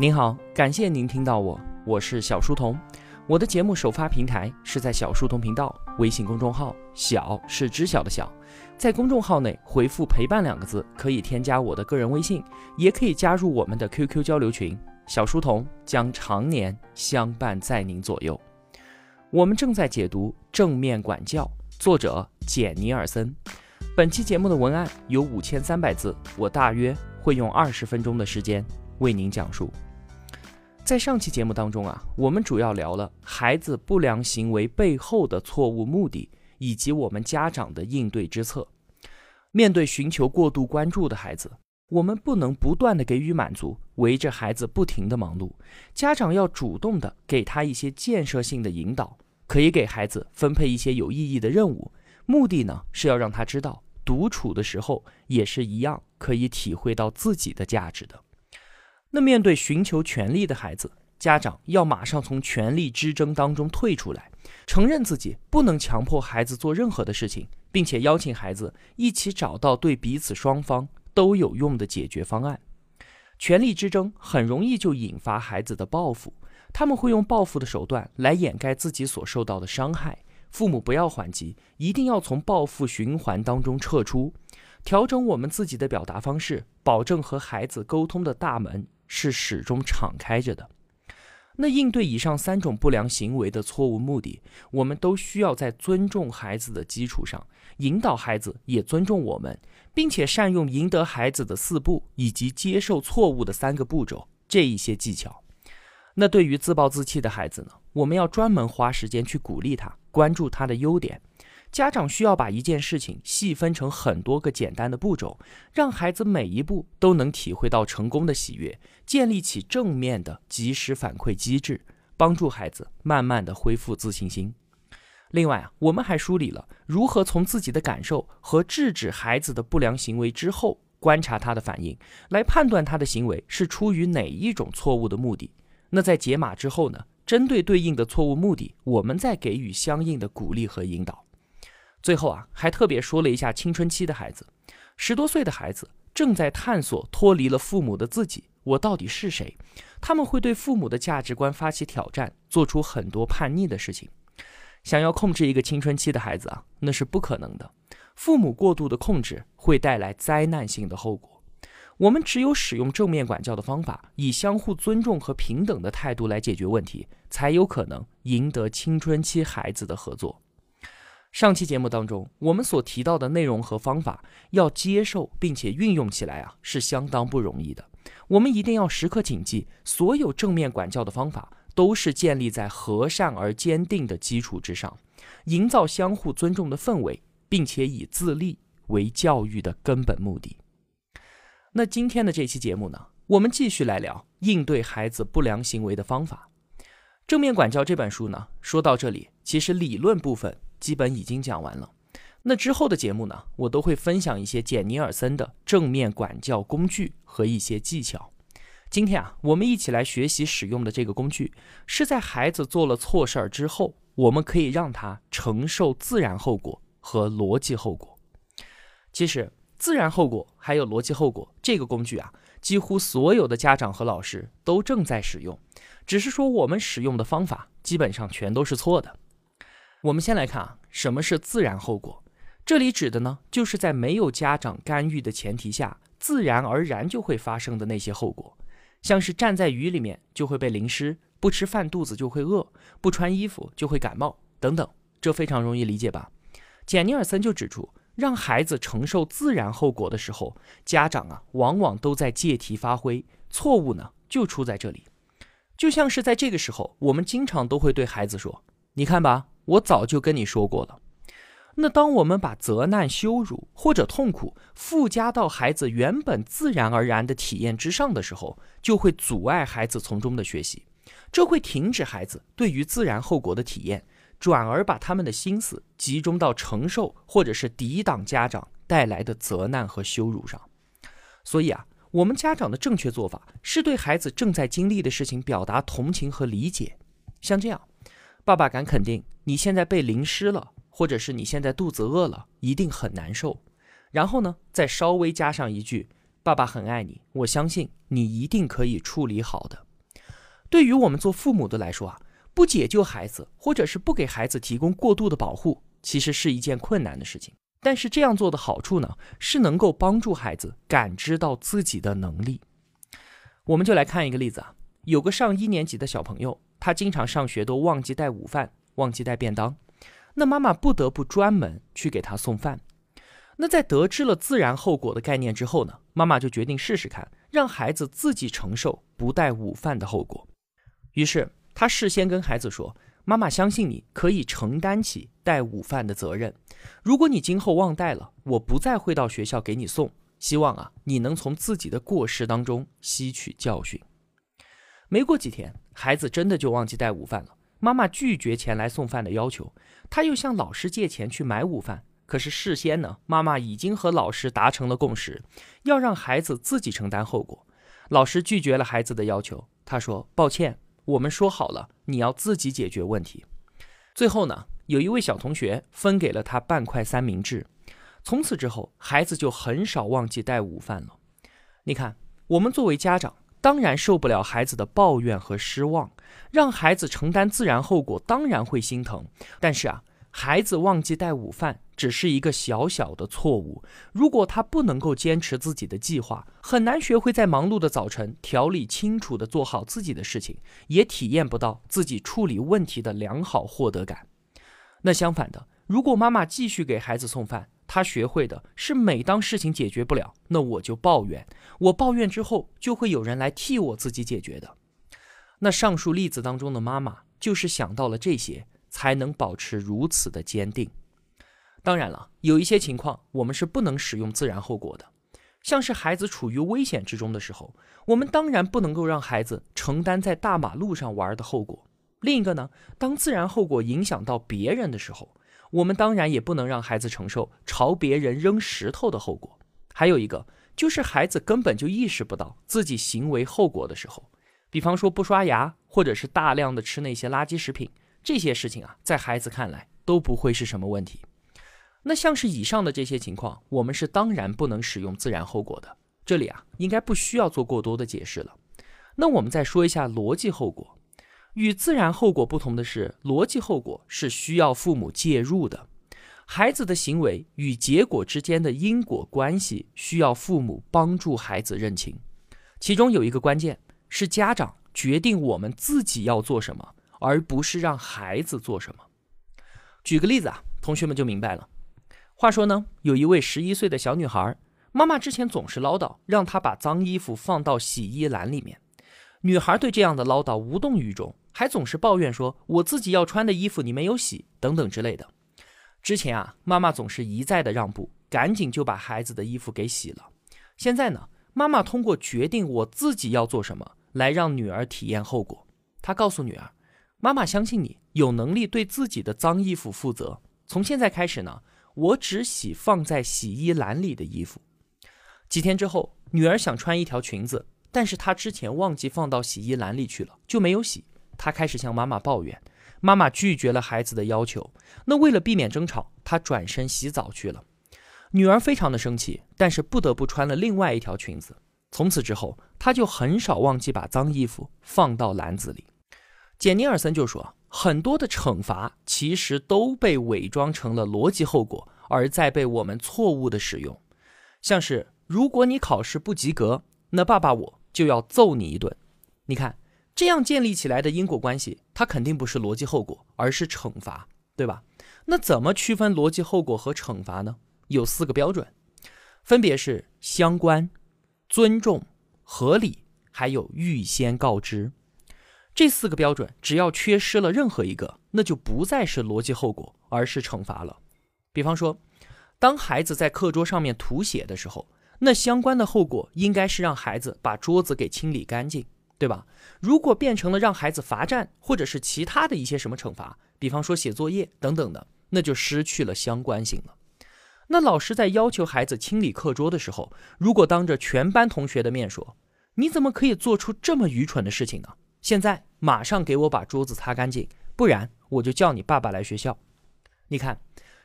您好，感谢您听到我，我是小书童。我的节目首发平台是在小书童频道微信公众号，小是知晓的小，在公众号内回复“陪伴”两个字，可以添加我的个人微信，也可以加入我们的 QQ 交流群。小书童将常年相伴在您左右。我们正在解读《正面管教》，作者简尼尔森。本期节目的文案有五千三百字，我大约会用二十分钟的时间为您讲述。在上期节目当中啊，我们主要聊了孩子不良行为背后的错误目的，以及我们家长的应对之策。面对寻求过度关注的孩子，我们不能不断的给予满足，围着孩子不停的忙碌。家长要主动的给他一些建设性的引导，可以给孩子分配一些有意义的任务，目的呢是要让他知道，独处的时候也是一样可以体会到自己的价值的。那面对寻求权利的孩子，家长要马上从权力之争当中退出来，承认自己不能强迫孩子做任何的事情，并且邀请孩子一起找到对彼此双方都有用的解决方案。权力之争很容易就引发孩子的报复，他们会用报复的手段来掩盖自己所受到的伤害。父母不要还击，一定要从报复循环当中撤出，调整我们自己的表达方式，保证和孩子沟通的大门。是始终敞开着的。那应对以上三种不良行为的错误目的，我们都需要在尊重孩子的基础上，引导孩子也尊重我们，并且善用赢得孩子的四步以及接受错误的三个步骤这一些技巧。那对于自暴自弃的孩子呢，我们要专门花时间去鼓励他，关注他的优点。家长需要把一件事情细分成很多个简单的步骤，让孩子每一步都能体会到成功的喜悦，建立起正面的及时反馈机制，帮助孩子慢慢的恢复自信心。另外啊，我们还梳理了如何从自己的感受和制止孩子的不良行为之后，观察他的反应，来判断他的行为是出于哪一种错误的目的。那在解码之后呢，针对对应的错误目的，我们再给予相应的鼓励和引导。最后啊，还特别说了一下青春期的孩子，十多岁的孩子正在探索脱离了父母的自己，我到底是谁？他们会对父母的价值观发起挑战，做出很多叛逆的事情。想要控制一个青春期的孩子啊，那是不可能的。父母过度的控制会带来灾难性的后果。我们只有使用正面管教的方法，以相互尊重和平等的态度来解决问题，才有可能赢得青春期孩子的合作。上期节目当中，我们所提到的内容和方法，要接受并且运用起来啊，是相当不容易的。我们一定要时刻谨记，所有正面管教的方法都是建立在和善而坚定的基础之上，营造相互尊重的氛围，并且以自立为教育的根本目的。那今天的这期节目呢，我们继续来聊应对孩子不良行为的方法。正面管教这本书呢，说到这里，其实理论部分。基本已经讲完了，那之后的节目呢，我都会分享一些简尼尔森的正面管教工具和一些技巧。今天啊，我们一起来学习使用的这个工具，是在孩子做了错事儿之后，我们可以让他承受自然后果和逻辑后果。其实，自然后果还有逻辑后果这个工具啊，几乎所有的家长和老师都正在使用，只是说我们使用的方法基本上全都是错的。我们先来看啊，什么是自然后果？这里指的呢，就是在没有家长干预的前提下，自然而然就会发生的那些后果，像是站在雨里面就会被淋湿，不吃饭肚子就会饿，不穿衣服就会感冒等等，这非常容易理解吧？简尼尔森就指出，让孩子承受自然后果的时候，家长啊，往往都在借题发挥，错误呢就出在这里。就像是在这个时候，我们经常都会对孩子说：“你看吧。”我早就跟你说过了。那当我们把责难、羞辱或者痛苦附加到孩子原本自然而然的体验之上的时候，就会阻碍孩子从中的学习，这会停止孩子对于自然后果的体验，转而把他们的心思集中到承受或者是抵挡家长带来的责难和羞辱上。所以啊，我们家长的正确做法是对孩子正在经历的事情表达同情和理解，像这样。爸爸敢肯定，你现在被淋湿了，或者是你现在肚子饿了，一定很难受。然后呢，再稍微加上一句：“爸爸很爱你，我相信你一定可以处理好的。”对于我们做父母的来说啊，不解救孩子，或者是不给孩子提供过度的保护，其实是一件困难的事情。但是这样做的好处呢，是能够帮助孩子感知到自己的能力。我们就来看一个例子啊，有个上一年级的小朋友，他经常上学都忘记带午饭，忘记带便当，那妈妈不得不专门去给他送饭。那在得知了自然后果的概念之后呢，妈妈就决定试试看，让孩子自己承受不带午饭的后果。于是他事先跟孩子说。妈妈相信你可以承担起带午饭的责任。如果你今后忘带了，我不再会到学校给你送。希望啊，你能从自己的过失当中吸取教训。没过几天，孩子真的就忘记带午饭了。妈妈拒绝前来送饭的要求，他又向老师借钱去买午饭。可是事先呢，妈妈已经和老师达成了共识，要让孩子自己承担后果。老师拒绝了孩子的要求，他说：“抱歉。”我们说好了，你要自己解决问题。最后呢，有一位小同学分给了他半块三明治。从此之后，孩子就很少忘记带午饭了。你看，我们作为家长，当然受不了孩子的抱怨和失望，让孩子承担自然后果，当然会心疼。但是啊。孩子忘记带午饭只是一个小小的错误。如果他不能够坚持自己的计划，很难学会在忙碌的早晨条理清楚地做好自己的事情，也体验不到自己处理问题的良好获得感。那相反的，如果妈妈继续给孩子送饭，他学会的是每当事情解决不了，那我就抱怨。我抱怨之后，就会有人来替我自己解决的。那上述例子当中的妈妈就是想到了这些。才能保持如此的坚定。当然了，有一些情况我们是不能使用自然后果的，像是孩子处于危险之中的时候，我们当然不能够让孩子承担在大马路上玩的后果。另一个呢，当自然后果影响到别人的时候，我们当然也不能让孩子承受朝别人扔石头的后果。还有一个就是孩子根本就意识不到自己行为后果的时候，比方说不刷牙，或者是大量的吃那些垃圾食品。这些事情啊，在孩子看来都不会是什么问题。那像是以上的这些情况，我们是当然不能使用自然后果的。这里啊，应该不需要做过多的解释了。那我们再说一下逻辑后果。与自然后果不同的是，逻辑后果是需要父母介入的。孩子的行为与结果之间的因果关系，需要父母帮助孩子认清。其中有一个关键是家长决定我们自己要做什么。而不是让孩子做什么。举个例子啊，同学们就明白了。话说呢，有一位十一岁的小女孩，妈妈之前总是唠叨，让她把脏衣服放到洗衣篮里面。女孩对这样的唠叨无动于衷，还总是抱怨说：“我自己要穿的衣服你没有洗，等等之类的。”之前啊，妈妈总是一再的让步，赶紧就把孩子的衣服给洗了。现在呢，妈妈通过决定我自己要做什么，来让女儿体验后果。她告诉女儿。妈妈相信你有能力对自己的脏衣服负责。从现在开始呢，我只洗放在洗衣篮里的衣服。几天之后，女儿想穿一条裙子，但是她之前忘记放到洗衣篮里去了，就没有洗。她开始向妈妈抱怨，妈妈拒绝了孩子的要求。那为了避免争吵，她转身洗澡去了。女儿非常的生气，但是不得不穿了另外一条裙子。从此之后，她就很少忘记把脏衣服放到篮子里。简尼尔森就说，很多的惩罚其实都被伪装成了逻辑后果，而在被我们错误的使用。像是如果你考试不及格，那爸爸我就要揍你一顿。你看，这样建立起来的因果关系，它肯定不是逻辑后果，而是惩罚，对吧？那怎么区分逻辑后果和惩罚呢？有四个标准，分别是相关、尊重、合理，还有预先告知。这四个标准，只要缺失了任何一个，那就不再是逻辑后果，而是惩罚了。比方说，当孩子在课桌上面涂写的时候，那相关的后果应该是让孩子把桌子给清理干净，对吧？如果变成了让孩子罚站，或者是其他的一些什么惩罚，比方说写作业等等的，那就失去了相关性了。那老师在要求孩子清理课桌的时候，如果当着全班同学的面说：“你怎么可以做出这么愚蠢的事情呢？”现在马上给我把桌子擦干净，不然我就叫你爸爸来学校。你看，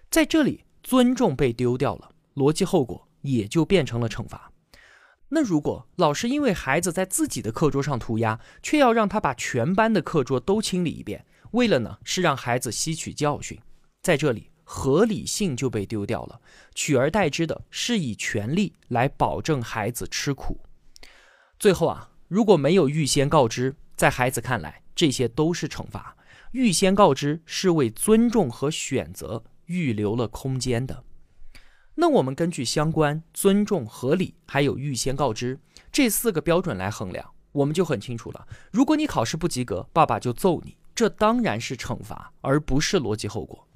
在这里尊重被丢掉了，逻辑后果也就变成了惩罚。那如果老师因为孩子在自己的课桌上涂鸦，却要让他把全班的课桌都清理一遍，为了呢是让孩子吸取教训，在这里合理性就被丢掉了，取而代之的是以权力来保证孩子吃苦。最后啊，如果没有预先告知，在孩子看来这些都是惩罚。预先告知是为尊重和选择预留了空间的。那我们根据相关、尊重、合理，还有预先告知这四个标准来衡量，我们就很清楚了。如果你考试不及格，爸爸就揍你，这当然是惩罚，而不是逻辑后果。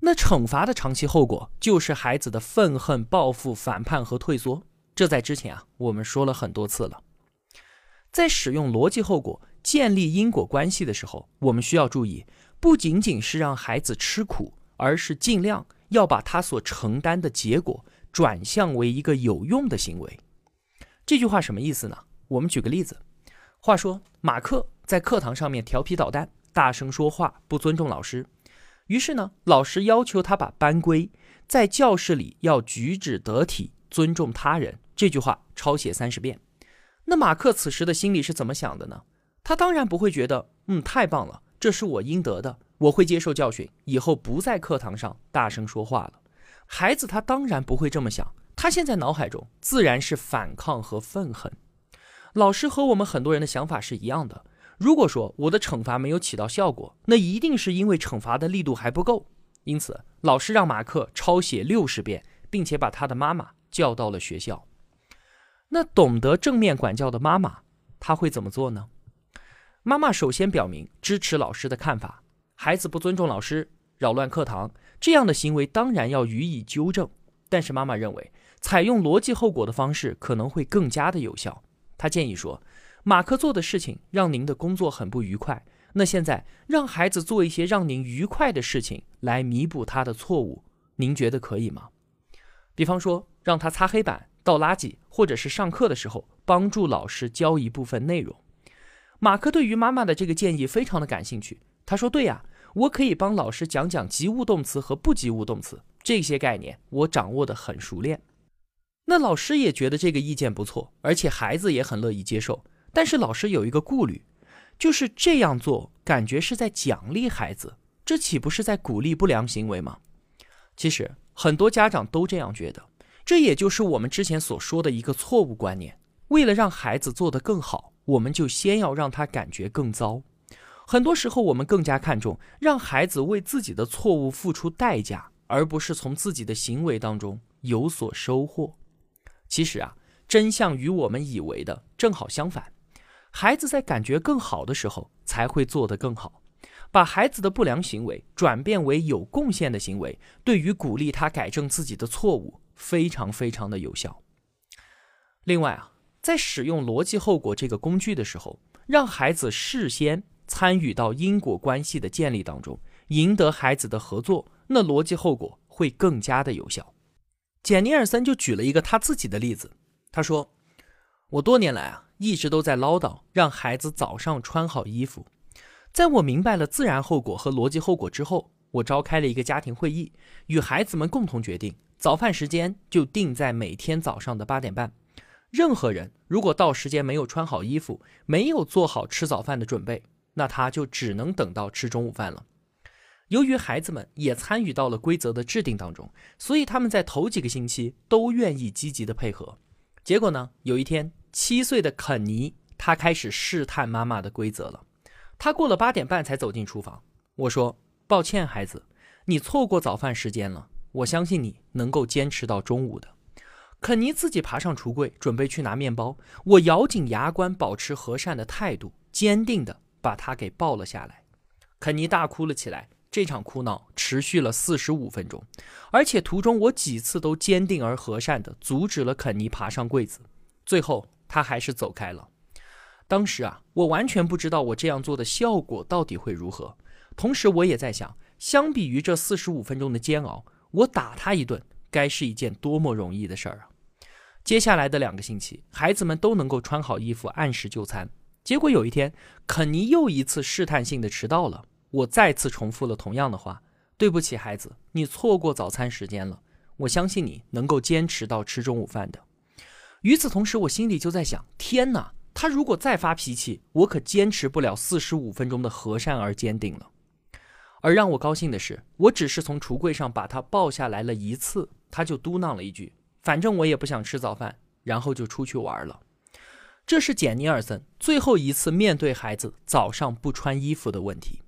那惩罚的长期后果就是孩子的愤恨、报复、反叛和退缩。这在之前啊，我们说了很多次了。在使用逻辑后果建立因果关系的时候，我们需要注意，不仅仅是让孩子吃苦，而是尽量要把他所承担的结果转向为一个有用的行为。这句话什么意思呢？我们举个例子。话说，马克在课堂上面调皮捣蛋，大声说话，不尊重老师。于是呢，老师要求他把班规在教室里要举止得体，尊重他人这句话抄写三十遍。那马克此时的心里是怎么想的呢？他当然不会觉得，嗯，太棒了，这是我应得的，我会接受教训，以后不在课堂上大声说话了。孩子他当然不会这么想，他现在脑海中自然是反抗和愤恨。老师和我们很多人的想法是一样的。如果说我的惩罚没有起到效果，那一定是因为惩罚的力度还不够。因此，老师让马克抄写六十遍，并且把他的妈妈叫到了学校。那懂得正面管教的妈妈，她会怎么做呢？妈妈首先表明支持老师的看法，孩子不尊重老师、扰乱课堂这样的行为，当然要予以纠正。但是妈妈认为，采用逻辑后果的方式可能会更加的有效。她建议说：“马克做的事情让您的工作很不愉快，那现在让孩子做一些让您愉快的事情来弥补他的错误，您觉得可以吗？比方说，让他擦黑板。”倒垃圾，或者是上课的时候帮助老师教一部分内容。马克对于妈妈的这个建议非常的感兴趣。他说：“对呀，我可以帮老师讲讲及物动词和不及物动词这些概念，我掌握的很熟练。”那老师也觉得这个意见不错，而且孩子也很乐意接受。但是老师有一个顾虑，就是这样做感觉是在奖励孩子，这岂不是在鼓励不良行为吗？其实很多家长都这样觉得。这也就是我们之前所说的一个错误观念。为了让孩子做得更好，我们就先要让他感觉更糟。很多时候，我们更加看重让孩子为自己的错误付出代价，而不是从自己的行为当中有所收获。其实啊，真相与我们以为的正好相反。孩子在感觉更好的时候，才会做得更好。把孩子的不良行为转变为有贡献的行为，对于鼓励他改正自己的错误。非常非常的有效。另外啊，在使用逻辑后果这个工具的时候，让孩子事先参与到因果关系的建立当中，赢得孩子的合作，那逻辑后果会更加的有效。简尼尔森就举了一个他自己的例子，他说：“我多年来啊，一直都在唠叨让孩子早上穿好衣服。在我明白了自然后果和逻辑后果之后，我召开了一个家庭会议，与孩子们共同决定。”早饭时间就定在每天早上的八点半。任何人如果到时间没有穿好衣服，没有做好吃早饭的准备，那他就只能等到吃中午饭了。由于孩子们也参与到了规则的制定当中，所以他们在头几个星期都愿意积极的配合。结果呢，有一天，七岁的肯尼他开始试探妈妈的规则了。他过了八点半才走进厨房。我说：“抱歉，孩子，你错过早饭时间了。”我相信你能够坚持到中午的。肯尼自己爬上橱柜，准备去拿面包。我咬紧牙关，保持和善的态度，坚定地把他给抱了下来。肯尼大哭了起来。这场哭闹持续了四十五分钟，而且途中我几次都坚定而和善地阻止了肯尼爬上柜子。最后他还是走开了。当时啊，我完全不知道我这样做的效果到底会如何。同时，我也在想，相比于这四十五分钟的煎熬。我打他一顿，该是一件多么容易的事儿啊！接下来的两个星期，孩子们都能够穿好衣服，按时就餐。结果有一天，肯尼又一次试探性的迟到了。我再次重复了同样的话：“对不起，孩子，你错过早餐时间了。我相信你能够坚持到吃中午饭的。”与此同时，我心里就在想：天哪，他如果再发脾气，我可坚持不了四十五分钟的和善而坚定了。而让我高兴的是，我只是从橱柜上把他抱下来了一次，他就嘟囔了一句：“反正我也不想吃早饭。”然后就出去玩了。这是简尼尔森最后一次面对孩子早上不穿衣服的问题。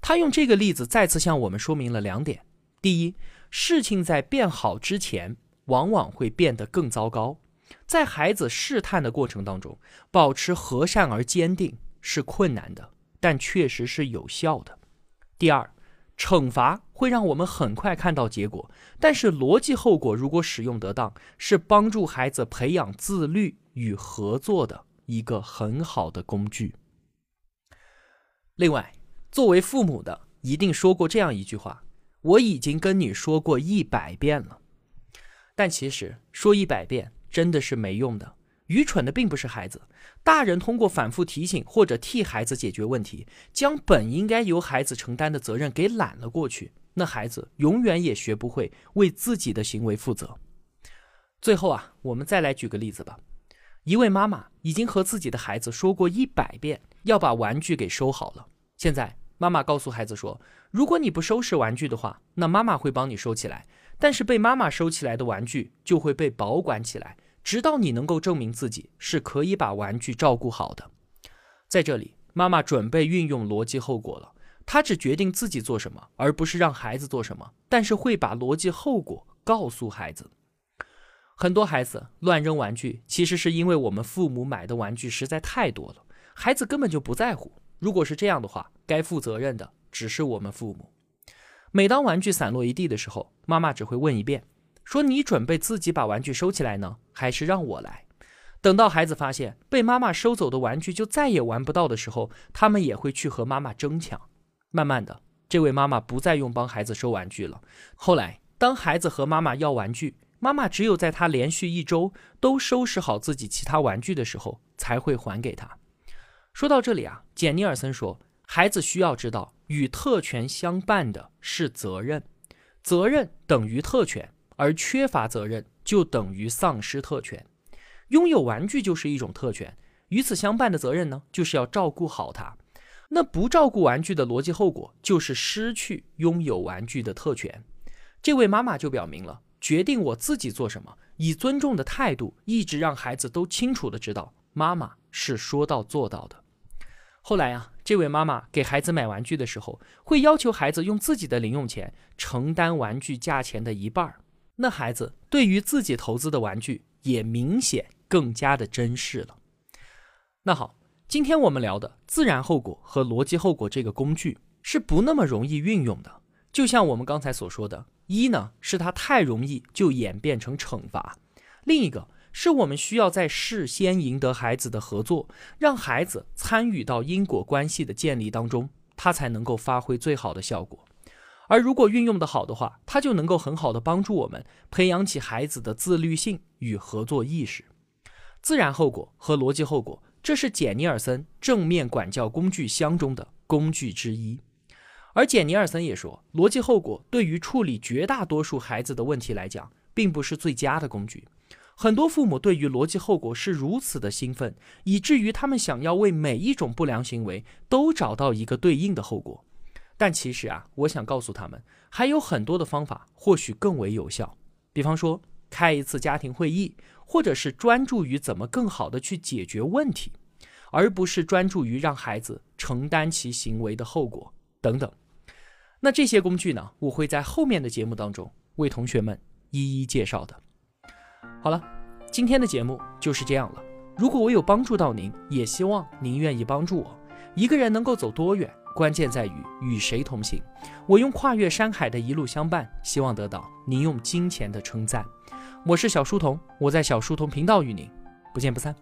他用这个例子再次向我们说明了两点：第一，事情在变好之前，往往会变得更糟糕。在孩子试探的过程当中，保持和善而坚定是困难的，但确实是有效的。第二，惩罚会让我们很快看到结果，但是逻辑后果如果使用得当，是帮助孩子培养自律与合作的一个很好的工具。另外，作为父母的一定说过这样一句话：“我已经跟你说过一百遍了。”但其实说一百遍。真的是没用的。愚蠢的并不是孩子，大人通过反复提醒或者替孩子解决问题，将本应该由孩子承担的责任给揽了过去，那孩子永远也学不会为自己的行为负责。最后啊，我们再来举个例子吧。一位妈妈已经和自己的孩子说过一百遍要把玩具给收好了，现在妈妈告诉孩子说，如果你不收拾玩具的话，那妈妈会帮你收起来，但是被妈妈收起来的玩具就会被保管起来。直到你能够证明自己是可以把玩具照顾好的，在这里，妈妈准备运用逻辑后果了。她只决定自己做什么，而不是让孩子做什么，但是会把逻辑后果告诉孩子。很多孩子乱扔玩具，其实是因为我们父母买的玩具实在太多了，孩子根本就不在乎。如果是这样的话，该负责任的只是我们父母。每当玩具散落一地的时候，妈妈只会问一遍。说你准备自己把玩具收起来呢，还是让我来？等到孩子发现被妈妈收走的玩具就再也玩不到的时候，他们也会去和妈妈争抢。慢慢的，这位妈妈不再用帮孩子收玩具了。后来，当孩子和妈妈要玩具，妈妈只有在他连续一周都收拾好自己其他玩具的时候，才会还给他。说到这里啊，简尼尔森说，孩子需要知道，与特权相伴的是责任，责任等于特权。而缺乏责任就等于丧失特权，拥有玩具就是一种特权，与此相伴的责任呢，就是要照顾好它。那不照顾玩具的逻辑后果就是失去拥有玩具的特权。这位妈妈就表明了，决定我自己做什么，以尊重的态度，一直让孩子都清楚的知道，妈妈是说到做到的。后来啊，这位妈妈给孩子买玩具的时候，会要求孩子用自己的零用钱承担玩具价钱的一半儿。那孩子对于自己投资的玩具也明显更加的珍视了。那好，今天我们聊的自然后果和逻辑后果这个工具是不那么容易运用的。就像我们刚才所说的，一呢是它太容易就演变成惩罚，另一个是我们需要在事先赢得孩子的合作，让孩子参与到因果关系的建立当中，他才能够发挥最好的效果。而如果运用的好的话，它就能够很好的帮助我们培养起孩子的自律性与合作意识。自然后果和逻辑后果，这是简尼尔森正面管教工具箱中的工具之一。而简尼尔森也说，逻辑后果对于处理绝大多数孩子的问题来讲，并不是最佳的工具。很多父母对于逻辑后果是如此的兴奋，以至于他们想要为每一种不良行为都找到一个对应的后果。但其实啊，我想告诉他们，还有很多的方法或许更为有效。比方说，开一次家庭会议，或者是专注于怎么更好的去解决问题，而不是专注于让孩子承担其行为的后果等等。那这些工具呢，我会在后面的节目当中为同学们一一介绍的。好了，今天的节目就是这样了。如果我有帮助到您，也希望您愿意帮助我。一个人能够走多远？关键在于与谁同行。我用跨越山海的一路相伴，希望得到您用金钱的称赞。我是小书童，我在小书童频道与您不见不散。